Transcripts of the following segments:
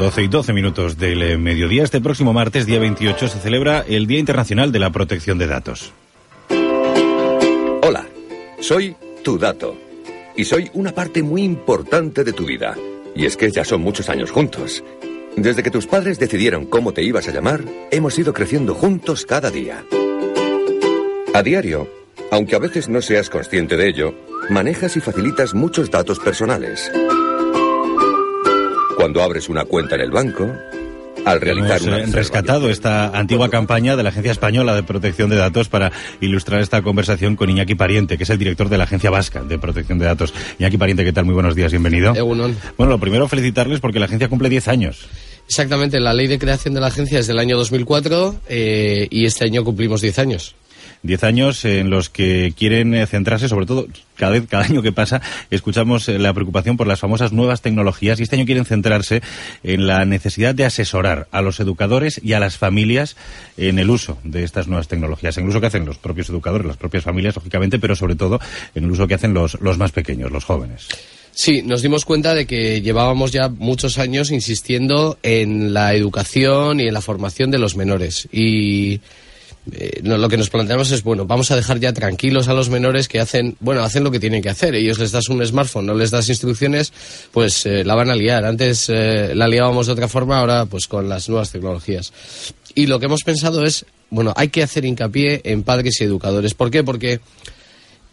12 y 12 minutos del eh, mediodía. Este próximo martes, día 28, se celebra el Día Internacional de la Protección de Datos. Hola, soy tu dato. Y soy una parte muy importante de tu vida. Y es que ya son muchos años juntos. Desde que tus padres decidieron cómo te ibas a llamar, hemos ido creciendo juntos cada día. A diario, aunque a veces no seas consciente de ello, manejas y facilitas muchos datos personales. Cuando abres una cuenta en el banco, al realizar Hemos una eh, rescatado esta antigua campaña de la Agencia Española de Protección de Datos para ilustrar esta conversación con Iñaki Pariente, que es el director de la Agencia Vasca de Protección de Datos. Iñaki Pariente, ¿qué tal? Muy buenos días, bienvenido. Egunon. Bueno, lo primero, felicitarles porque la agencia cumple 10 años. Exactamente, la ley de creación de la agencia es del año 2004 eh, y este año cumplimos 10 años. Diez años en los que quieren eh, centrarse, sobre todo, cada vez, cada año que pasa, escuchamos eh, la preocupación por las famosas nuevas tecnologías y este año quieren centrarse en la necesidad de asesorar a los educadores y a las familias en el uso de estas nuevas tecnologías, en el uso que hacen los propios educadores, las propias familias, lógicamente, pero sobre todo en el uso que hacen los, los más pequeños, los jóvenes. Sí, nos dimos cuenta de que llevábamos ya muchos años insistiendo en la educación y en la formación de los menores. Y eh, no, lo que nos planteamos es, bueno, vamos a dejar ya tranquilos a los menores que hacen, bueno, hacen lo que tienen que hacer. Ellos les das un smartphone, no les das instrucciones, pues eh, la van a liar. Antes eh, la liábamos de otra forma, ahora pues con las nuevas tecnologías. Y lo que hemos pensado es, bueno, hay que hacer hincapié en padres y educadores. ¿Por qué? Porque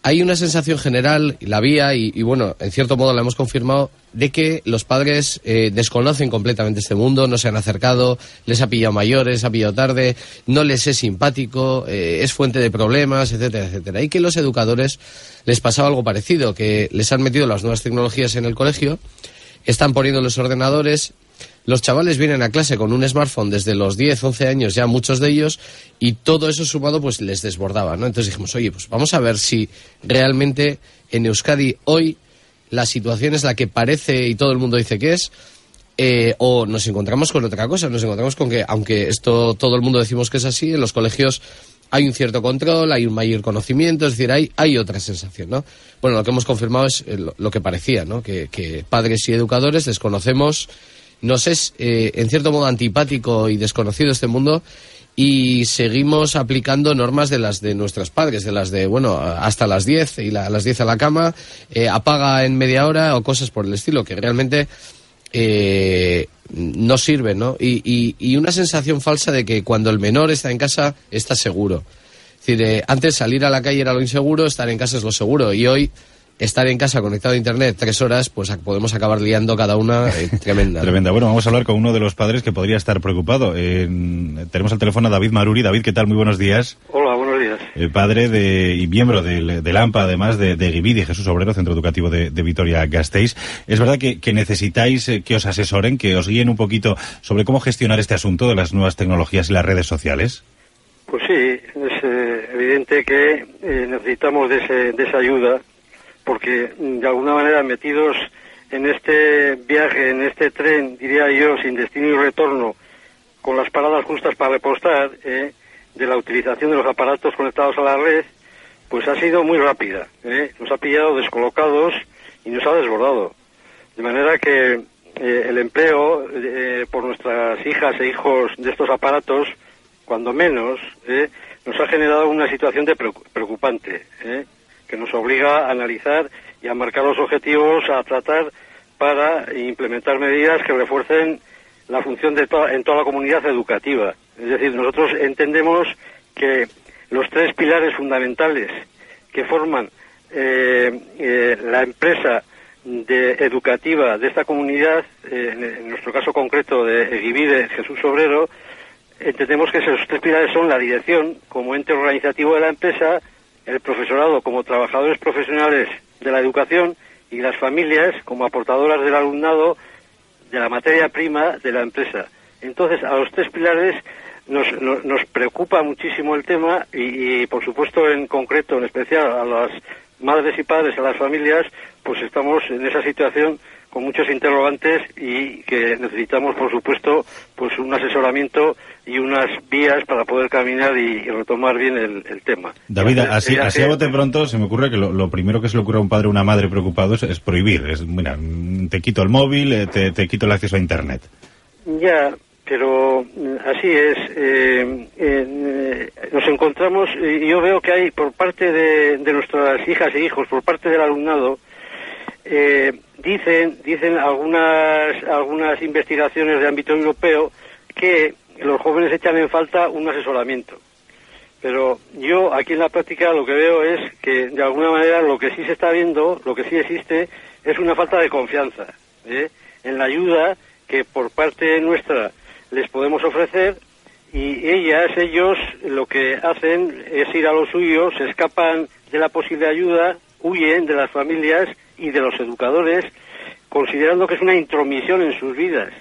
hay una sensación general, la vía, y, bueno, en cierto modo la hemos confirmado, de que los padres eh, desconocen completamente este mundo, no se han acercado, les ha pillado mayores, ha pillado tarde, no les es simpático, eh, es fuente de problemas, etcétera, etcétera. Y que los educadores les pasaba algo parecido, que les han metido las nuevas tecnologías en el colegio, están poniendo los ordenadores, los chavales vienen a clase con un smartphone desde los 10, 11 años, ya muchos de ellos, y todo eso sumado pues les desbordaba, ¿no? Entonces dijimos, oye, pues vamos a ver si realmente en Euskadi hoy la situación es la que parece y todo el mundo dice que es, eh, o nos encontramos con otra cosa, nos encontramos con que, aunque esto todo el mundo decimos que es así, en los colegios hay un cierto control, hay un mayor conocimiento, es decir, hay, hay otra sensación, ¿no? Bueno, lo que hemos confirmado es eh, lo, que parecía, ¿no? Que, que padres y educadores desconocemos nos es eh, en cierto modo antipático y desconocido este mundo y seguimos aplicando normas de las de nuestros padres, de las de, bueno, hasta las 10 y la, a las 10 a la cama, eh, apaga en media hora o cosas por el estilo, que realmente eh, no sirven, ¿no? Y, y, y, una sensación falsa de que cuando el menor está en casa está seguro. Es decir, eh, antes salir a la calle era lo inseguro, estar en casa es lo seguro y hoy estar en casa conectado a internet tres horas, pues podemos acabar liando cada una eh, tremenda. tremenda. Bueno, vamos a hablar con uno de los padres que podría estar preocupado. Eh, tenemos al teléfono a David Maruri. David, ¿qué tal? Muy buenos días. Hola, buenos días. El padre de, y miembro del, del AMPA, además de, de Gividi, Jesús Obrero, Centro Educativo de, de Vitoria-Gasteiz. Es verdad que, que necesitáis eh, que os asesoren, que os guíen un poquito sobre cómo gestionar este asunto de las nuevas tecnologías y las redes sociales. Pues sí, es eh, evidente que eh, necesitamos de, ese, de esa ayuda porque de alguna manera metidos en este viaje, en este tren, diría yo, sin destino y retorno, con las paradas justas para repostar, eh, de la utilización de los aparatos conectados a la red, pues ha sido muy rápida. Eh. Nos ha pillado descolocados y nos ha desbordado. De manera que eh, el empleo eh, por nuestras hijas e hijos de estos aparatos, cuando menos, nos ha generado una situación de preocupante que nos obliga a analizar y a marcar los objetivos a tratar para implementar medidas que refuercen la función de en toda la comunidad educativa. Es decir, nosotros entendemos que los tres pilares fundamentales que forman eh, eh, la empresa de educativa de esta comunidad, eh, en, nuestro caso concreto de Egivide Jesús Obrero, entendemos que esos tres pilares son la dirección como ente organizativo de la empresa, el profesorado como trabajadores profesionales de la educación y las familias como aportadoras del alumnado de la materia prima de la empresa. Entonces, a los tres pilares nos, nos, nos preocupa muchísimo el tema y, y, por supuesto, en concreto, en especial a las madres y padres, a las familias, pues estamos en esa situación con muchos interrogantes y que necesitamos, por supuesto, pues un asesoramiento y unas vías para poder caminar y, y retomar bien el, el, tema. David, así, eh, así a bote pronto se me ocurre que lo, lo, primero que se le ocurre a un padre o una madre preocupado es, es prohibir. Es, mira, te quito el móvil, te, te, quito el acceso a Internet. Ya, pero mm, así es. Eh, eh, nos encontramos, y yo veo que hay por parte de, de nuestras hijas e hijos, por parte del alumnado, eh, dicen, dicen algunas, algunas investigaciones de ámbito europeo que los jóvenes echan en falta un asesoramiento. Pero yo aquí en la práctica lo que veo es que de alguna manera lo que sí se está viendo, lo que sí existe, es una falta de confianza ¿eh? en la ayuda que por parte nuestra les podemos ofrecer y ellas, ellos, lo que hacen es ir a lo suyo, se escapan de la posible ayuda, huyen de las familias y de los educadores, considerando que es una intromisión en sus vidas.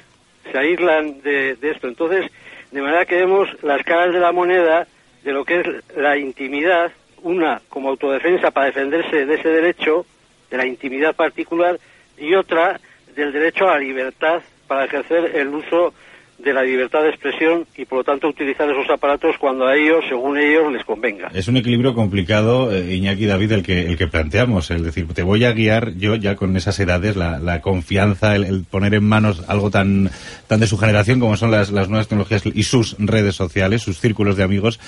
Se aíslan de, de esto. Entonces, de manera que vemos las caras de la moneda de lo que es la intimidad, una como autodefensa para defenderse de ese derecho, de la intimidad particular, y otra del derecho a la libertad para ejercer el uso de la libertad de expresión y por lo tanto utilizar esos aparatos cuando a ellos, según ellos, les convenga. Es un equilibrio complicado, eh, Iñaki David, el que, el que planteamos, el decir, te voy a guiar yo ya con esas edades, la, la confianza, el, el, poner en manos algo tan, tan de su generación como son las, las nuevas tecnologías y sus redes sociales, sus círculos de amigos.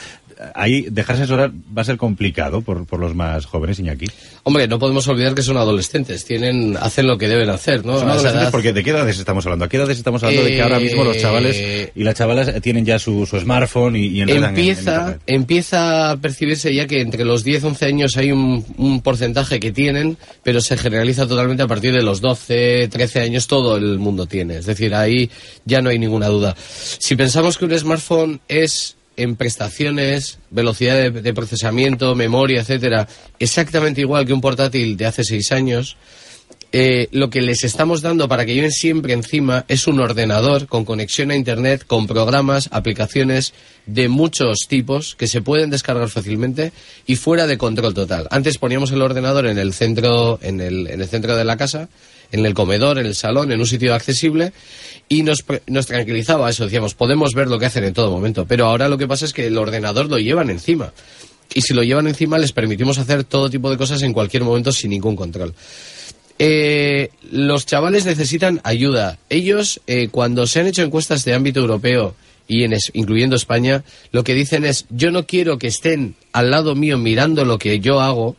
Ahí dejarse asesorar va a ser complicado por, por los más jóvenes, Iñaki. Hombre, no podemos olvidar que son adolescentes, tienen, hacen lo que deben hacer, ¿no? Son adolescentes edad... porque ¿de qué edades estamos hablando? ¿A qué edades estamos hablando eh... de que ahora mismo los chavales chavales y las chavalas tienen ya su, su smartphone y, y empieza, en, en empieza a percibirse ya que entre los 10, 11 años hay un, un, porcentaje que tienen, pero se generaliza totalmente a partir de los 12, 13 años todo el mundo tiene. Es decir, ahí ya no hay ninguna duda. Si pensamos que un smartphone es en prestaciones, velocidad de, de procesamiento, memoria, etcétera, exactamente igual que un portátil de hace seis años, eh, lo que les estamos dando para que lleven siempre encima es un ordenador con conexión a Internet, con programas, aplicaciones de muchos tipos que se pueden descargar fácilmente y fuera de control total. Antes poníamos el ordenador en el centro, en el, en el centro de la casa, en el comedor, en el salón, en un sitio accesible y nos, nos tranquilizaba eso. Decíamos, podemos ver lo que hacen en todo momento. Pero ahora lo que pasa es que el ordenador lo llevan encima. Y si lo llevan encima les permitimos hacer todo tipo de cosas en cualquier momento sin ningún control. Eh, los chavales necesitan ayuda. Ellos, eh, cuando se han hecho encuestas de ámbito europeo y en es, incluyendo España, lo que dicen es, yo no quiero que estén al lado mío mirando lo que yo hago,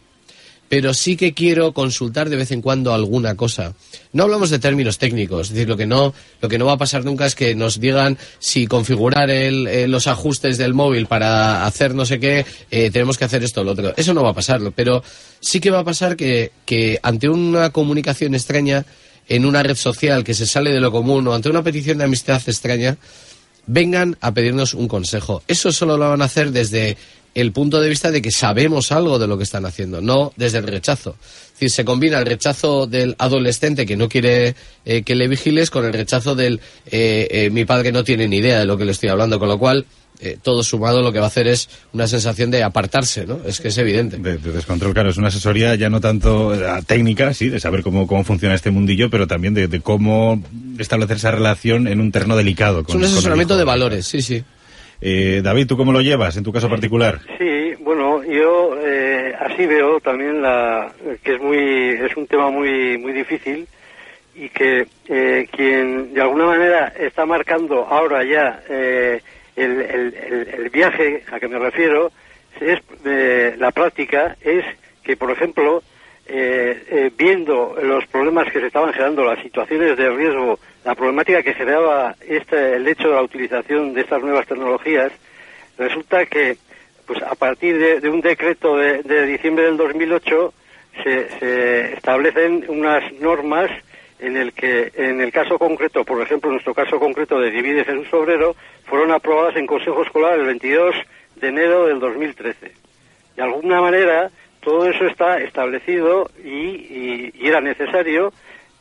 pero sí que quiero consultar de vez en cuando alguna cosa. No hablamos de términos técnicos, es decir, lo que no, lo que no va a pasar nunca es que nos digan si configurar el, eh, los ajustes del móvil para hacer no sé qué, eh, tenemos que hacer esto o lo otro. Eso no va a pasar, pero sí que va a pasar que, que ante una comunicación extraña en una red social que se sale de lo común o ante una petición de amistad extraña, vengan a pedirnos un consejo. Eso solo lo van a hacer desde el punto de vista de que sabemos algo de lo que están haciendo, no desde el rechazo. Es decir, se combina el rechazo del adolescente que no quiere eh, que le vigiles con el rechazo del eh, eh, mi padre no tiene ni idea de lo que le estoy hablando, con lo cual eh, todo sumado lo que va a hacer es una sensación de apartarse, ¿no? Es que es evidente. De, de descontrol, claro, es una asesoría ya no tanto uh, técnica, sí, de saber cómo, cómo funciona este mundillo, pero también de, de cómo establecer esa relación en un terreno delicado. Con, es un asesoramiento de valores, sí, sí. Eh, David, ¿tú cómo lo llevas en tu caso particular? Sí, bueno, yo eh, así veo también la, que es muy es un tema muy muy difícil y que eh, quien de alguna manera está marcando ahora ya eh, el, el, el, el, viaje a que me refiero es de la práctica es que por ejemplo eh, eh, viendo los problemas que se estaban generando, las situaciones de riesgo, la problemática que generaba este, el hecho de la utilización de estas nuevas tecnologías, resulta que pues a partir de, un decreto de, diciembre del 2008 se, se, establecen unas normas en el que, en el caso concreto, por ejemplo, nuestro caso concreto de Divide Jesús Obrero, fueron aprobadas en Consejo Escolar el 22 de enero del 2013. De alguna manera, todo eso está establecido y era necesario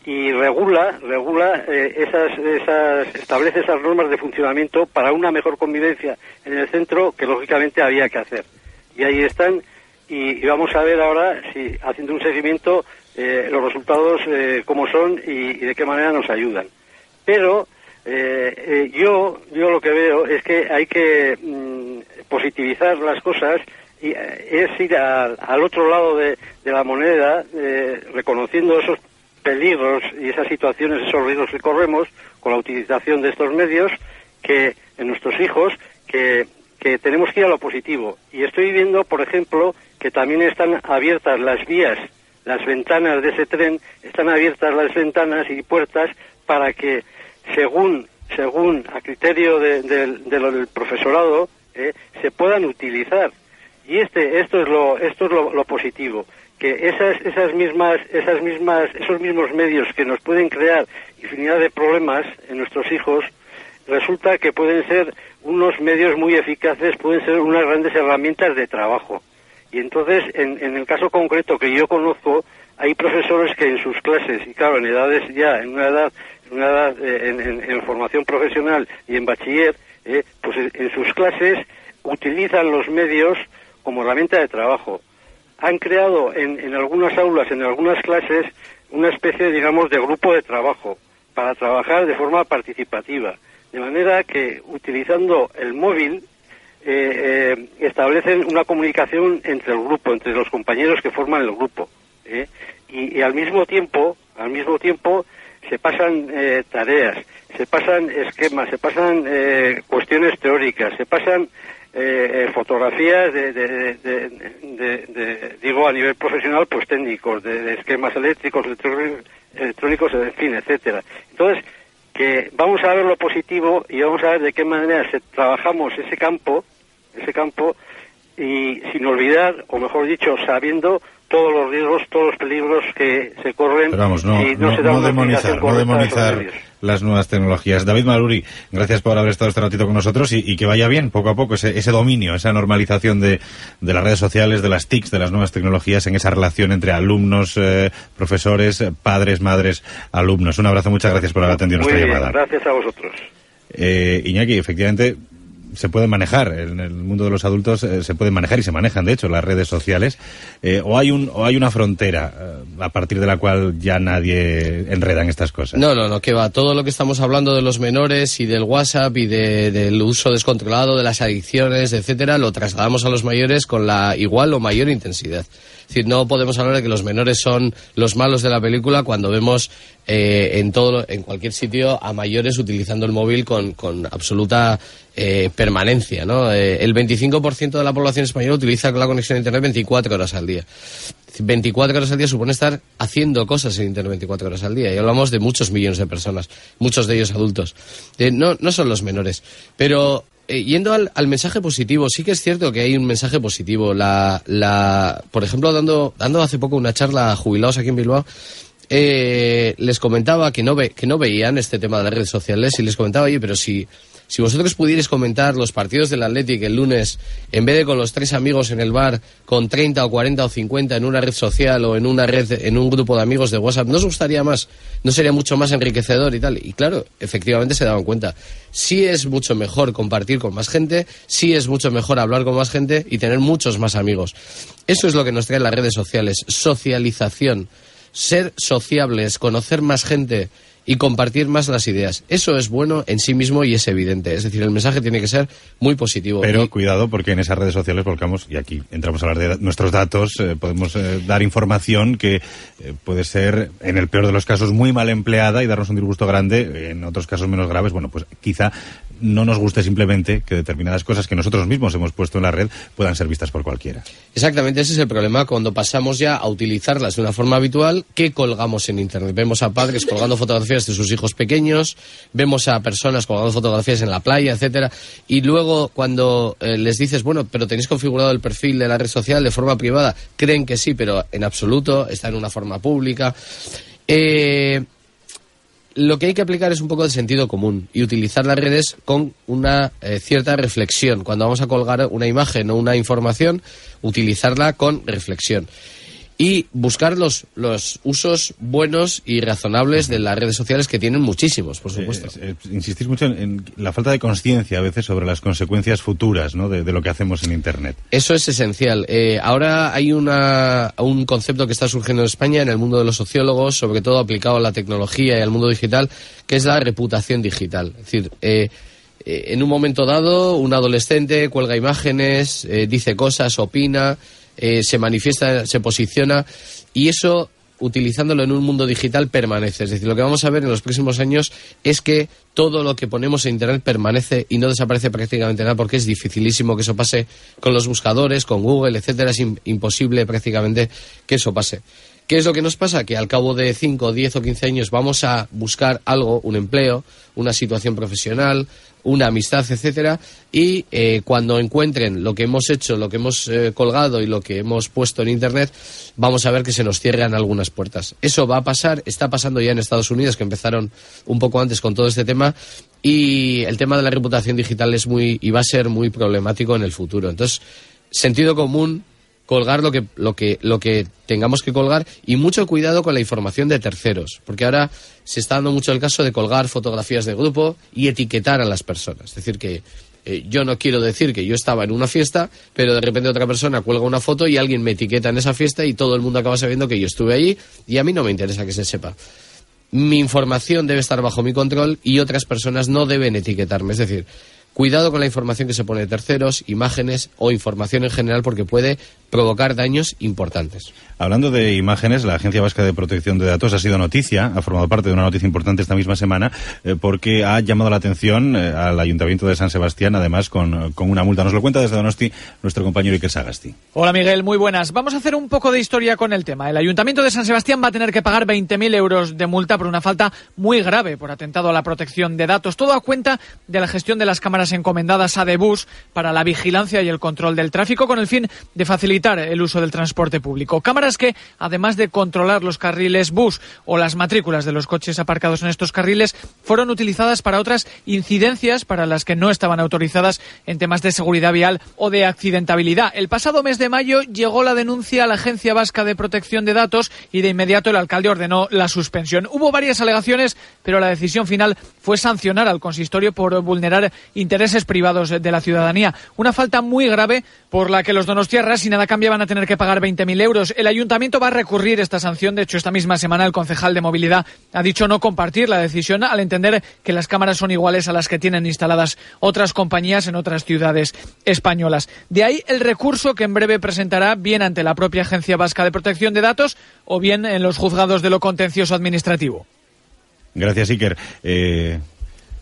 y regula regula eh, esas esas establece esas normas de funcionamiento para una mejor convivencia en el centro que lógicamente había que hacer. Y ahí están y, vamos a ver ahora si haciendo un seguimiento eh, los resultados eh, cómo son y, de qué manera nos ayudan. Pero eh, yo yo lo que veo es que hay que mm, positivizar las cosas y es ir al, otro lado de, de la moneda, eh, reconociendo esos peligros y esas situaciones, esos riesgos que corremos con la utilización de estos medios, que en nuestros hijos, que, que tenemos que ir a lo positivo. Y estoy viendo, por ejemplo, que también están abiertas las vías, las ventanas de ese tren, están abiertas las ventanas y puertas para que, según, según a criterio de- del- profesorado, eh, se puedan utilizar. Y este, esto es lo, esto es lo, lo positivo, que esas, esas mismas, esas mismas, esos mismos medios que nos pueden crear infinidad de problemas en nuestros hijos, resulta que pueden ser unos medios muy eficaces, pueden ser unas grandes herramientas de trabajo. Y entonces, en, en el caso concreto que yo conozco, hay profesores que en sus clases, y claro, en edades ya, en una edad, en, una edad, eh, en, en- formación profesional y en bachiller, eh, pues en sus clases utilizan los medios como herramienta de trabajo. Han creado en, en algunas aulas, en algunas clases, una especie, digamos, de grupo de trabajo para trabajar de forma participativa. De manera que, utilizando el móvil, eh, eh, establecen una comunicación entre el grupo, entre los compañeros que forman el grupo. ¿eh? Y, y al mismo tiempo, al mismo tiempo, se pasan eh, tareas, se pasan esquemas, se pasan eh, cuestiones teóricas, se pasan eh, eh, fotografías de, de- de- digo a nivel profesional, pues técnicos, de, esquemas eléctricos, electrónicos, en fin, etcétera. Entonces, que vamos a ver lo positivo y vamos a ver de qué manera se, trabajamos ese campo, ese campo, y sin olvidar, o mejor dicho, sabiendo todos los riesgos, todos los peligros que se corren Pero vamos, no, si no, no, se da no una demonizar, no las nuevas tecnologías. David Maluri, gracias por haber estado este ratito con nosotros y, y que vaya bien poco a poco ese, ese dominio, esa normalización de, de las redes sociales, de las TICs, de las nuevas tecnologías en esa relación entre alumnos, eh, profesores, padres, madres, alumnos. Un abrazo, muchas gracias por haber atendido Muy nuestra bien, llamada. gracias a vosotros. Eh, Iñaki, efectivamente se puede manejar en el mundo de los adultos eh, se pueden manejar y se manejan de hecho las redes sociales eh, o hay un o hay una frontera eh, a partir de la cual ya nadie enreda en estas cosas No, no, no, que va. Todo lo que estamos hablando de los menores y del WhatsApp y de- del uso descontrolado, de las adicciones, etcétera, lo trasladamos a los mayores con la igual o mayor intensidad. Es decir, no podemos hablar de que los menores son los malos de la película cuando vemos en todo, en cualquier sitio a mayores utilizando el móvil con, con absoluta eh, permanencia, ¿no? Eh, el 25% de la población española utiliza la conexión a internet 24 horas al día. 24 horas al día supone estar haciendo cosas en Internet 24 horas al día. Y hablamos de muchos millones de personas, muchos de ellos adultos. Eh, no, no son los menores. Pero eh, yendo al, mensaje positivo, sí que es cierto que hay un mensaje positivo. La, la, por ejemplo, dando, dando hace poco una charla a jubilados aquí en Bilbao, les comentaba que no, ve, que no veían este tema de las redes sociales y les comentaba, oye, pero si, si vosotros pudierais comentar los partidos del Athletic el lunes, en vez de con los tres amigos en el bar, con 30 o 40 o 50 en una red social o en una red, en un grupo de amigos de WhatsApp, ¿no os gustaría más? ¿No sería mucho más enriquecedor y tal? Y claro, efectivamente se daban cuenta. Sí es mucho mejor compartir con más gente, sí es mucho mejor hablar con más gente y tener muchos más amigos. Eso es lo que nos traen las redes sociales, socialización ser sociables, conocer más gente y compartir más las ideas. Eso es bueno en sí mismo y es evidente. Es decir, el mensaje tiene que ser muy positivo. pero Y- cuidado porque en esas redes sociales volcamos y aquí entramos a hablar de nuestros datos eh, podemos eh, dar información que eh, puede ser en el peor de los casos muy mal empleada y darnos un disgusto grande en otros casos menos graves bueno pues quizá no nos guste simplemente que determinadas cosas que nosotros mismos hemos puesto en la red puedan ser vistas por cualquiera Exactamente, ese es el problema cuando pasamos ya a utilizarlas de una forma habitual. ¿Qué colgamos en Internet? Vemos a padres colgando fotografías de sus hijos pequeños, vemos a personas colgando fotografías en la playa, etcétera, y luego cuando eh, les dices, bueno, pero tenéis configurado el perfil de la red social de forma privada, creen que sí, pero en absoluto está en una forma pública. Eh, lo que hay que aplicar es un poco de sentido común y utilizar las redes con una eh, cierta reflexión. Cuando vamos a colgar una imagen o una información, utilizarla con reflexión. Y buscar los, los usos buenos y razonables de las redes sociales que tienen muchísimos, por supuesto. Eh, eh, insistís mucho en, en la falta de conciencia a veces sobre las consecuencias futuras ¿no? de, de lo que hacemos en Internet. Eso es esencial. Eh, ahora hay una, un concepto que está surgiendo en España, en el mundo de los sociólogos, sobre todo aplicado a la tecnología y al mundo digital, que es la reputación digital. Es decir, eh, eh, en un momento dado, un adolescente cuelga imágenes, eh, dice cosas, opina, eh, se manifiesta, se posiciona, y eso utilizándolo en un mundo digital permanece. Es decir, lo que vamos a ver en los próximos años es que todo lo que ponemos en Internet permanece y no desaparece prácticamente nada porque es dificilísimo que eso pase con los buscadores, con Google, etcétera. Es imposible prácticamente que eso pase. ¿Qué es lo que nos pasa? Que al cabo de 5, 10 o 15 años vamos a buscar algo, un empleo, una situación profesional, una amistad, etcétera, y eh, cuando encuentren lo que hemos hecho, lo que hemos eh, colgado y lo que hemos puesto en Internet, vamos a ver que se nos cierran algunas puertas. Eso va a pasar, está pasando ya en Estados Unidos, que empezaron un poco antes con todo este tema, y el tema de la reputación digital es muy y va a ser muy problemático en el futuro. Entonces, sentido común, colgar lo que, lo que, lo que tengamos que colgar y mucho cuidado con la información de terceros, porque ahora se está dando mucho el caso de colgar fotografías de grupo y etiquetar a las personas. Es decir, que eh, yo no quiero decir que yo estaba en una fiesta, pero de repente otra persona cuelga una foto y alguien me etiqueta en esa fiesta y todo el mundo acaba sabiendo que yo estuve allí y a mí no me interesa que se sepa. Mi información debe estar bajo mi control y otras personas no deben etiquetarme. Es decir, Cuidado con la información que se pone de terceros, imágenes o información en general porque puede provocar daños importantes. Hablando de imágenes, la Agencia Vasca de Protección de Datos ha sido noticia, ha formado parte de una noticia importante esta misma semana, eh, porque ha llamado la atención eh, al Ayuntamiento de San Sebastián, además con, una multa. Nos lo cuenta desde Donosti nuestro compañero Iker Sagasti. Hola Miguel, muy buenas. Vamos a hacer un poco de historia con el tema. El Ayuntamiento de San Sebastián va a tener que pagar 20.000 euros de multa por una falta muy grave por atentado a la protección de datos. Todo a cuenta de la gestión de las cámaras encomendadas a Debus para la vigilancia y el control del tráfico con el fin de facilitar el uso del transporte público. Cámaras que, además de controlar los carriles bus o las matrículas de los coches aparcados en estos carriles, fueron utilizadas para otras incidencias para las que no estaban autorizadas en temas de seguridad vial o de accidentabilidad. El pasado mes de mayo llegó la denuncia a la Agencia Vasca de Protección de Datos y de inmediato el alcalde ordenó la suspensión. Hubo varias alegaciones, pero la decisión final fue sancionar al consistorio por vulnerar intereses privados de la ciudadanía. Una falta muy grave por la que los donostiarras, si nada cambia, van a tener que pagar 20.000 euros. El ayuntamiento va a recurrir esta sanción. De hecho, esta misma semana el concejal de movilidad ha dicho no compartir la decisión al entender que las cámaras son iguales a las que tienen instaladas otras compañías en otras ciudades españolas. De ahí el recurso que en breve presentará bien ante la propia Agencia Vasca de Protección de Datos o bien en los juzgados de lo contencioso administrativo. Gracias, Iker. Eh,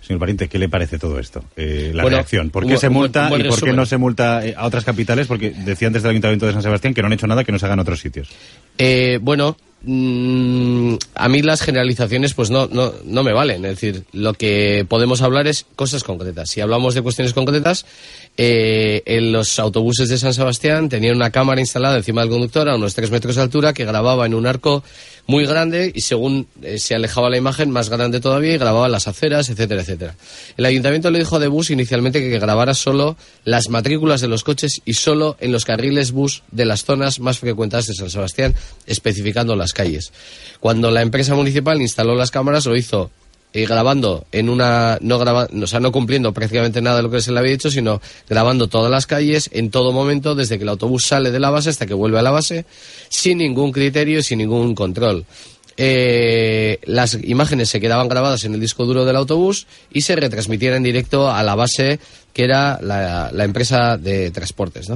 Señor Pariente, ¿qué le parece todo esto? Eh, la reacción. ¿Por qué se multa y por qué no se multa eh, a otras capitales? Porque decía antes del Ayuntamiento de San Sebastián que no han hecho nada que no se haga en otros sitios. Eh, bueno, mm, a mí las generalizaciones pues no, no, no me valen. Es decir, lo que podemos hablar es cosas concretas. Si hablamos de cuestiones concretas, eh, en los autobuses de San Sebastián tenían una cámara instalada encima del conductor a unos tres metros de altura que grababa en un arco muy grande y según eh, se alejaba la imagen, más grande todavía y grababa las aceras, etcétera, etcétera. El ayuntamiento le dijo de bus inicialmente que grabara solo las matrículas de los coches y solo en los carriles bus de las zonas más frecuentadas de San Sebastián, especificando las calles. Cuando la empresa municipal instaló las cámaras, lo hizo y grabando en una no graba, o sea, no cumpliendo prácticamente nada de lo que se le había dicho, sino grabando todas las calles en todo momento desde que el autobús sale de la base hasta que vuelve a la base sin ningún criterio y sin ningún control. Eh, las imágenes se quedaban grabadas en el disco duro del autobús y se retransmitían en directo a la base que era la, empresa de transportes.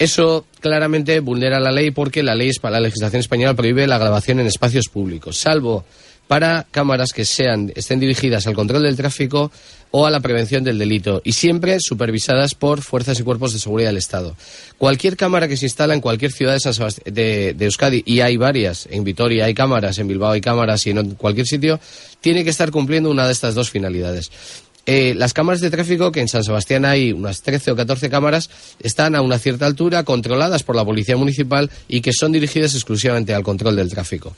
Eso claramente vulnera la ley porque la ley, la legislación española prohíbe la grabación en espacios públicos, salvo para cámaras que sean, estén dirigidas al control del tráfico o a la prevención del delito y siempre supervisadas por fuerzas y cuerpos de seguridad del Estado. Cualquier cámara que se instala en cualquier ciudad de, de, Euskadi, y hay varias, en Vitoria hay cámaras, en Bilbao hay cámaras y en cualquier sitio, tiene que estar cumpliendo una de estas dos finalidades. Eh, las cámaras de tráfico, que en San Sebastián hay unas 13 o 14 cámaras, están a una cierta altura, controladas por la Policía Municipal y que son dirigidas exclusivamente al control del tráfico.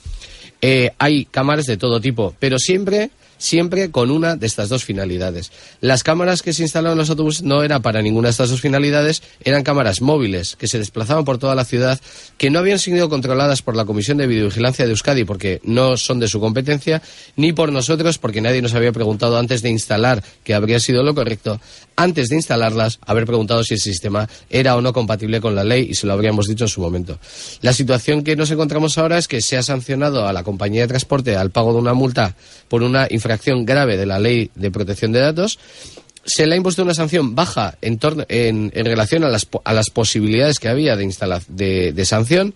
Eh, hay cámaras de todo tipo, pero siempre siempre con una de estas dos finalidades. Las cámaras que se instalaron en los autobuses no eran para ninguna de estas dos finalidades, eran cámaras móviles que se desplazaban por toda la ciudad, que no habían sido controladas por la Comisión de Videovigilancia de Euskadi porque no son de su competencia, ni por nosotros porque nadie nos había preguntado antes de instalar que habría sido lo correcto, antes de instalarlas, haber preguntado si el sistema era o no compatible con la ley y se lo habríamos dicho en su momento. La situación que nos encontramos ahora es que se ha sancionado a la compañía de transporte al pago de una multa por una infracción acción grave de la ley de protección de datos, se le ha impuesto una sanción baja en, en, relación a las, a las, posibilidades que había de, de, de sanción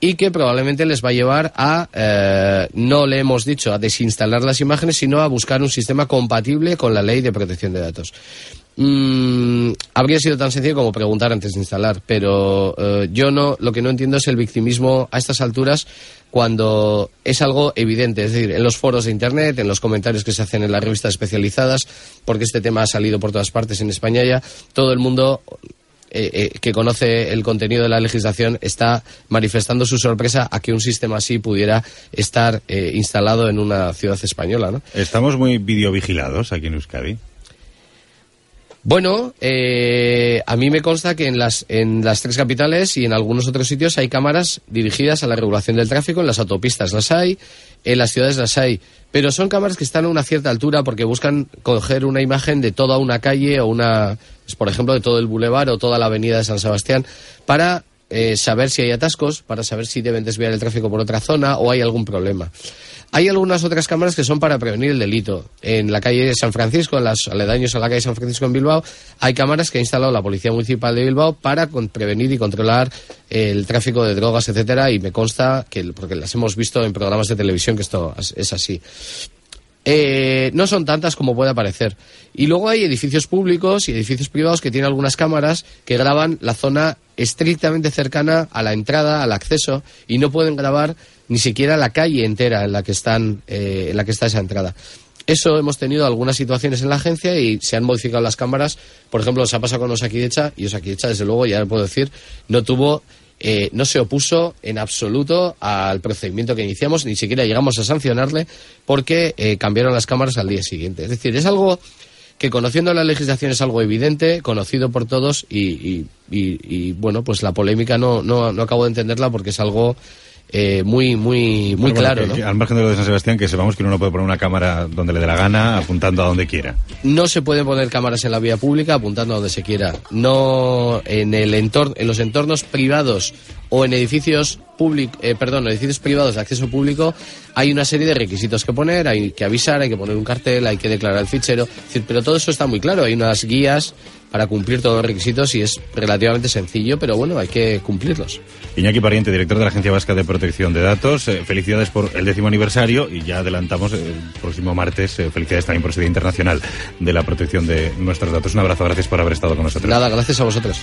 y que probablemente les va a llevar a, eh, no le hemos dicho a desinstalar las imágenes, sino a buscar un sistema compatible con la ley de protección de datos. Mm, habría sido tan sencillo como preguntar antes de instalar, pero eh, yo no, lo que no entiendo es el victimismo a estas alturas cuando es algo evidente, es decir, en los foros de Internet, en los comentarios que se hacen en las revistas especializadas, porque este tema ha salido por todas partes en España ya, todo el mundo eh, eh, que conoce el contenido de la legislación está manifestando su sorpresa a que un sistema así pudiera estar eh, instalado en una ciudad española. ¿no? Estamos muy videovigilados aquí en Euskadi. Bueno, eh, a mí me consta que en las, en las tres capitales y en algunos otros sitios hay cámaras dirigidas a la regulación del tráfico. En las autopistas las hay, en las ciudades las hay. Pero son cámaras que están a una cierta altura porque buscan coger una imagen de toda una calle o una, pues, por ejemplo, de todo el bulevar o toda la avenida de San Sebastián para eh, saber si hay atascos, para saber si deben desviar el tráfico por otra zona o hay algún problema. Hay algunas otras cámaras que son para prevenir el delito. En la calle de San Francisco, en los aledaños a la calle San Francisco en Bilbao, hay cámaras que ha instalado la Policía Municipal de Bilbao para prevenir y controlar el tráfico de drogas, etcétera, y me consta que, porque las hemos visto en programas de televisión, que esto es así. Eh, no son tantas como puede parecer. Y luego hay edificios públicos y edificios privados que tienen algunas cámaras que graban la zona estrictamente cercana a la entrada, al acceso, y no pueden grabar ni siquiera la calle entera en la que están, eh, en la que está esa entrada. Eso hemos tenido algunas situaciones en la agencia y se han modificado las cámaras. Por ejemplo, se ha pasado con Osakidecha y Osakidecha, desde luego, ya lo puedo decir, no tuvo eh, no se opuso en absoluto al procedimiento que iniciamos, ni siquiera llegamos a sancionarle porque eh, cambiaron las cámaras al día siguiente. Es decir, es algo que conociendo la legislación es algo evidente, conocido por todos y, y, bueno, pues la polémica no, no, no acabo de entenderla porque es algo eh, muy muy muy claro. Al margen de lo de San Sebastián, que sepamos que uno no puede poner una cámara donde le dé la gana, apuntando a donde quiera. No se puede poner cámaras en la vía pública apuntando a donde se quiera. No en el entorno, en los entornos privados o en edificios públicos, eh, perdón, edificios privados de acceso público hay una serie de requisitos que poner, hay que avisar, hay que poner un cartel, hay que declarar el fichero, pero todo eso está muy claro, hay unas guías para cumplir todos los requisitos y es relativamente sencillo, pero bueno, hay que cumplirlos. Iñaki Pariente, director de la Agencia Vasca de Protección de Datos, eh, felicidades por el décimo aniversario y ya adelantamos el próximo martes, eh, felicidades también por ese Día Internacional de la Protección de nuestros datos. Un abrazo, gracias por haber estado con nosotros. Nada, gracias a vosotros.